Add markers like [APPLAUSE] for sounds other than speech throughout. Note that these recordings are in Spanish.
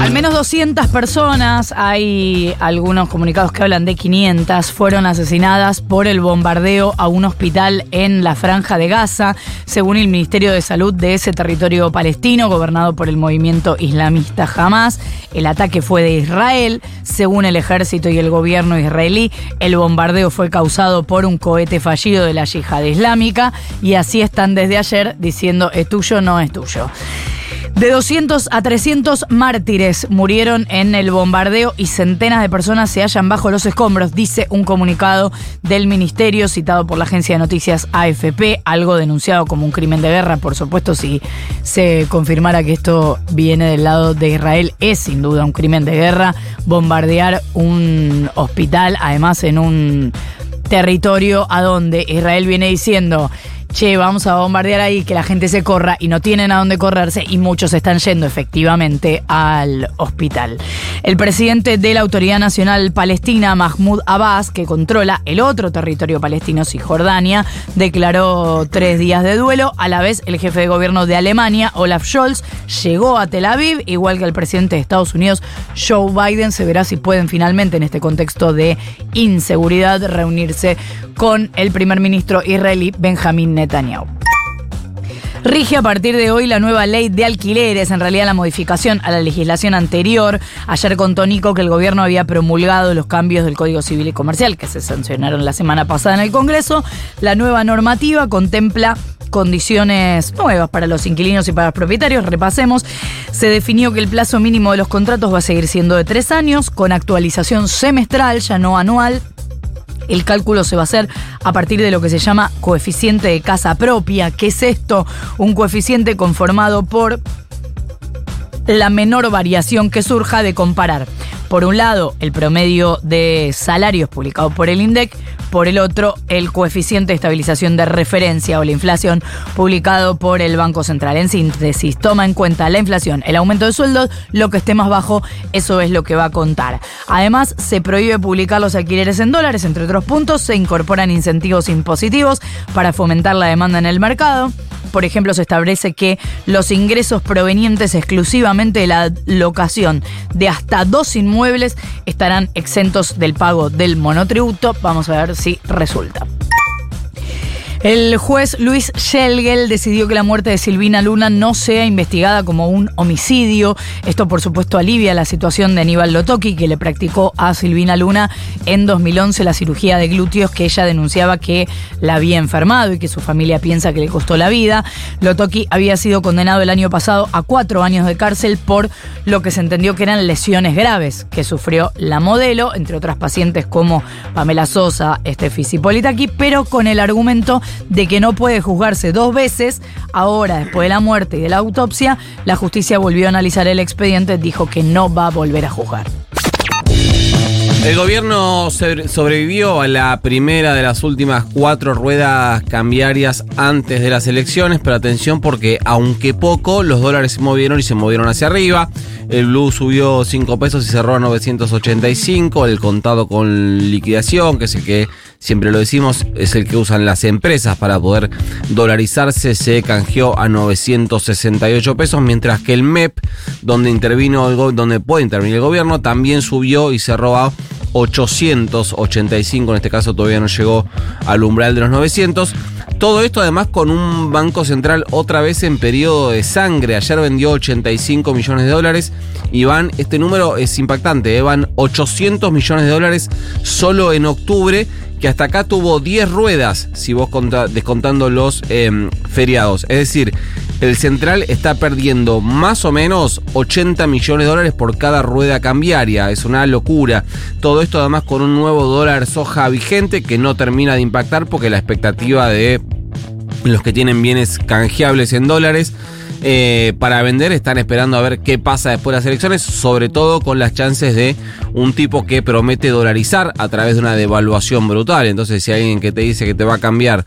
Al menos 200 personas, hay algunos comunicados que hablan de 500, fueron asesinadas por el bombardeo a un hospital en la franja de Gaza, según el Ministerio de Salud de ese territorio palestino, gobernado por el movimiento islamista Hamas. El ataque fue de Israel, según el ejército y el gobierno israelí. El bombardeo fue causado por un cohete fallido de la yihad islámica y así están desde ayer diciendo es tuyo, no es tuyo. De 200 a 300 mártires murieron en el bombardeo y centenas de personas se hallan bajo los escombros, dice un comunicado del ministerio citado por la agencia de noticias AFP, algo denunciado como un crimen de guerra, por supuesto, si se confirmara que esto viene del lado de Israel, es sin duda un crimen de guerra bombardear un hospital, además en un territorio a donde Israel viene diciendo che, vamos a bombardear ahí, que la gente se corra y no tienen a dónde correrse y muchos están yendo efectivamente al hospital. El presidente de la Autoridad Nacional Palestina, Mahmoud Abbas, que controla el otro territorio palestino, Cisjordania, declaró tres días de duelo. A la vez, el jefe de gobierno de Alemania, Olaf Scholz, llegó a Tel Aviv, igual que el presidente de Estados Unidos, Joe Biden. Se verá si pueden finalmente, en este contexto de inseguridad, reunirse con el primer ministro israelí Benjamín Netanyahu. Rige a partir de hoy la nueva ley de alquileres, en realidad la modificación a la legislación anterior. Ayer contó Nico que el gobierno había promulgado los cambios del Código Civil y Comercial que se sancionaron la semana pasada en el Congreso. La nueva normativa contempla condiciones nuevas para los inquilinos y para los propietarios. Repasemos. Se definió que el plazo mínimo de los contratos va a seguir siendo de tres años, con actualización semestral, ya no anual. El cálculo se va a hacer a partir de lo que se llama coeficiente de casa propia. ¿Qué es esto? Un coeficiente conformado por la menor variación que surja de comparar por un lado, el promedio de salarios publicado por el INDEC, por el otro, el coeficiente de estabilización de referencia o la inflación publicado por el Banco Central. En síntesis, toma en cuenta la inflación, el aumento de sueldos, lo que esté más bajo, eso es lo que va a contar. Además, se prohíbe publicar los alquileres en dólares, entre otros puntos, se incorporan incentivos impositivos para fomentar la demanda en el mercado. Por ejemplo, se establece que los ingresos provenientes exclusivamente de la locación de hasta dos inmuebles estarán exentos del pago del monotributo. Vamos a ver si resulta. El juez Luis Schelgel decidió que la muerte de Silvina Luna no sea investigada como un homicidio. Esto, por supuesto, alivia la situación de Aníbal Lotoki, que le practicó a Silvina Luna en 2011 la cirugía de glúteos que ella denunciaba que la había enfermado y que su familia piensa que le costó la vida. Lotoki había sido condenado el año pasado a cuatro años de cárcel por lo que se entendió que eran lesiones graves que sufrió la modelo, entre otras pacientes como Pamela Sosa, Estefi Politaki, pero con el argumento de que no puede juzgarse dos veces. Ahora, después de la muerte y de la autopsia, la justicia volvió a analizar el expediente, dijo que no va a volver a juzgar. El gobierno sobrevivió a la primera de las últimas cuatro ruedas cambiarias antes de las elecciones, pero atención porque aunque poco, los dólares se movieron y se movieron hacia arriba. El blue subió 5 pesos y cerró a 985. El contado con liquidación, que es el que siempre lo decimos, es el que usan las empresas para poder dolarizarse, se canjeó a 968 pesos, mientras que el MEP, donde intervino el donde puede intervenir el gobierno, también subió y cerró a 885, en este caso todavía no llegó al umbral de los 900. Todo esto además con un Banco Central otra vez en periodo de sangre. Ayer vendió 85 millones de dólares y van, este número es impactante, ¿eh? van 800 millones de dólares solo en octubre que hasta acá tuvo 10 ruedas, si vos descontando los em, feriados. Es decir, el central está perdiendo más o menos 80 millones de dólares por cada rueda cambiaria. Es una locura. Todo esto además con un nuevo dólar soja vigente que no termina de impactar porque la expectativa de los que tienen bienes canjeables en dólares eh, para vender. Están esperando a ver qué pasa después de las elecciones, sobre todo con las chances de un tipo que promete dolarizar a través de una devaluación brutal. Entonces, si hay alguien que te dice que te va a cambiar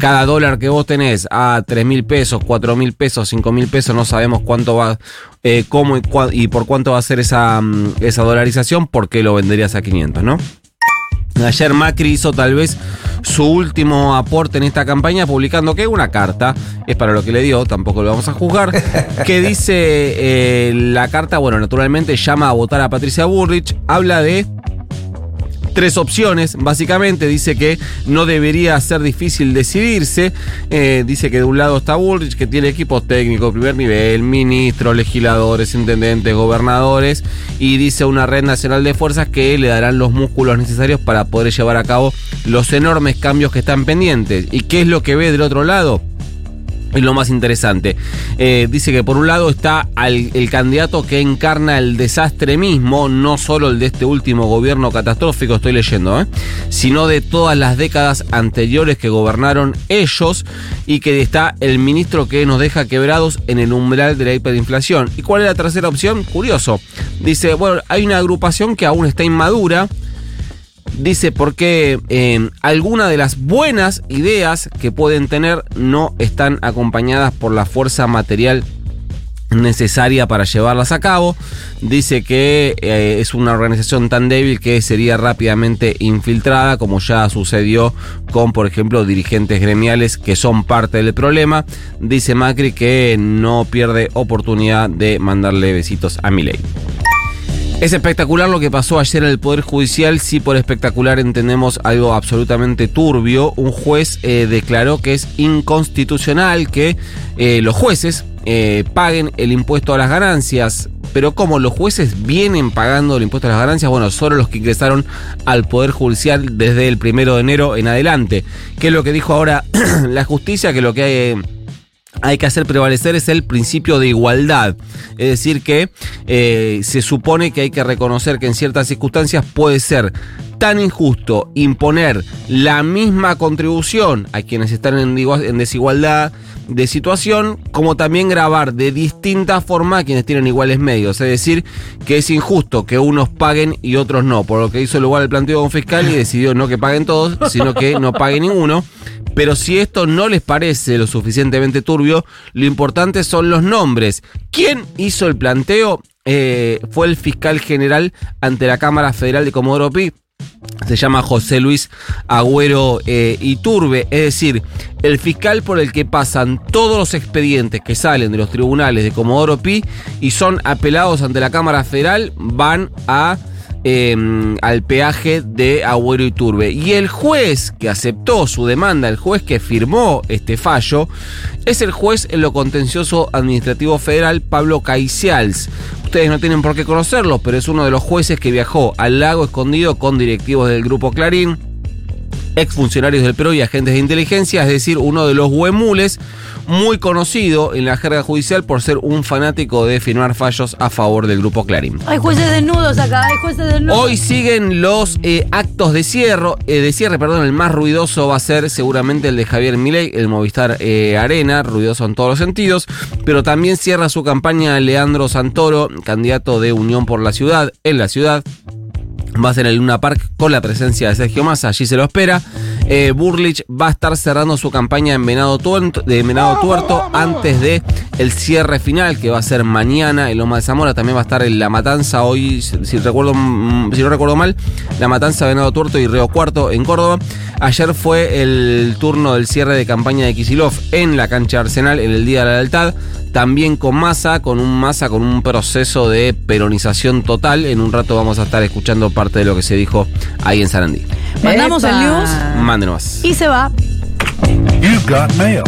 cada dólar que vos tenés a 3 mil pesos, 4 mil pesos, 5 mil pesos, no sabemos cuánto va, eh, cómo y, cua- y por cuánto va a ser esa, mm, esa dolarización, por qué lo venderías a 500, ¿no? Ayer Macri hizo tal vez su último aporte en esta campaña publicando que una carta, es para lo que le dio, tampoco lo vamos a juzgar, [LAUGHS] que dice eh, la carta, bueno, naturalmente llama a votar a Patricia Bullrich, habla de tres opciones, básicamente dice que no debería ser difícil decidirse, Eh, dice que de un lado está Bullrich, que tiene equipos técnicos, primer nivel, ministros, legisladores, intendentes, gobernadores, y dice una red nacional de fuerzas que le darán los músculos necesarios para poder llevar a cabo los enormes cambios que están pendientes. ¿Y qué es lo que ve del otro lado? Es lo más interesante. Eh, dice que por un lado está el candidato que encarna el desastre mismo, no solo el de este último gobierno catastrófico, estoy leyendo, ¿eh? sino de todas las décadas anteriores que gobernaron ellos y que está el ministro que nos deja quebrados en el umbral de la hiperinflación. ¿Y cuál es la tercera opción? Curioso. Dice, bueno, hay una agrupación que aún está inmadura, Dice porque eh, algunas de las buenas ideas que pueden tener no están acompañadas por la fuerza material necesaria para llevarlas a cabo. Dice que eh, es una organización tan débil que sería rápidamente infiltrada, como ya sucedió con, por ejemplo, dirigentes gremiales que son parte del problema. Dice Macri que no pierde oportunidad de mandarle besitos a Milei. Es espectacular lo que pasó ayer en el Poder Judicial. Si por espectacular entendemos algo absolutamente turbio, un juez eh, declaró que es inconstitucional que eh, los jueces eh, paguen el impuesto a las ganancias. Pero como los jueces vienen pagando el impuesto a las ganancias, bueno, solo los que ingresaron al Poder Judicial desde el primero de enero en adelante. ¿Qué es lo que dijo ahora [CLEARS THROAT] la justicia? Que lo que hay hay que hacer prevalecer es el principio de igualdad. Es decir, que eh, se supone que hay que reconocer que en ciertas circunstancias puede ser tan injusto imponer la misma contribución a quienes están en, igua- en desigualdad de situación, como también grabar de distinta forma a quienes tienen iguales medios. Es decir, que es injusto que unos paguen y otros no. Por lo que hizo lugar el planteo con fiscal y decidió no que paguen todos, sino que no pague ninguno. Pero si esto no les parece lo suficientemente turbio, lo importante son los nombres. ¿Quién hizo el planteo? Eh, fue el fiscal general ante la Cámara Federal de Comodoro Pi. Se llama José Luis Agüero eh, Iturbe, es decir, el fiscal por el que pasan todos los expedientes que salen de los tribunales de Comodoro Pi y son apelados ante la Cámara Federal van a eh, al peaje de Agüero y Turbe. Y el juez que aceptó su demanda, el juez que firmó este fallo, es el juez en lo contencioso administrativo federal Pablo Caicials. Ustedes no tienen por qué conocerlo, pero es uno de los jueces que viajó al lago escondido con directivos del grupo Clarín exfuncionarios del Perú y agentes de inteligencia, es decir, uno de los huemules muy conocido en la jerga judicial por ser un fanático de firmar fallos a favor del grupo Clarín. Hay jueces desnudos acá, hay jueces desnudos. Hoy siguen los eh, actos de cierre, eh, de cierre, perdón, el más ruidoso va a ser seguramente el de Javier Milei, el Movistar eh, Arena, ruidoso en todos los sentidos, pero también cierra su campaña Leandro Santoro, candidato de Unión por la Ciudad, en la ciudad. Va a ser en el Luna Park con la presencia de Sergio Massa, allí se lo espera. Eh, Burlich va a estar cerrando su campaña en Venado Tuerto, de Tuerto antes de el cierre final que va a ser mañana en Loma de Zamora. También va a estar en La Matanza hoy, si, recuerdo, mm, si no recuerdo mal, La Matanza, Venado Tuerto y Río Cuarto en Córdoba. Ayer fue el turno del cierre de campaña de Kisilov en la cancha Arsenal en el Día de la Lealtad. También con Massa, con un Massa con un proceso de peronización total. En un rato vamos a estar escuchando parte de lo que se dijo ahí en Sarandí. Mandamos el Epa. news Mándenos y se va. You've got mail.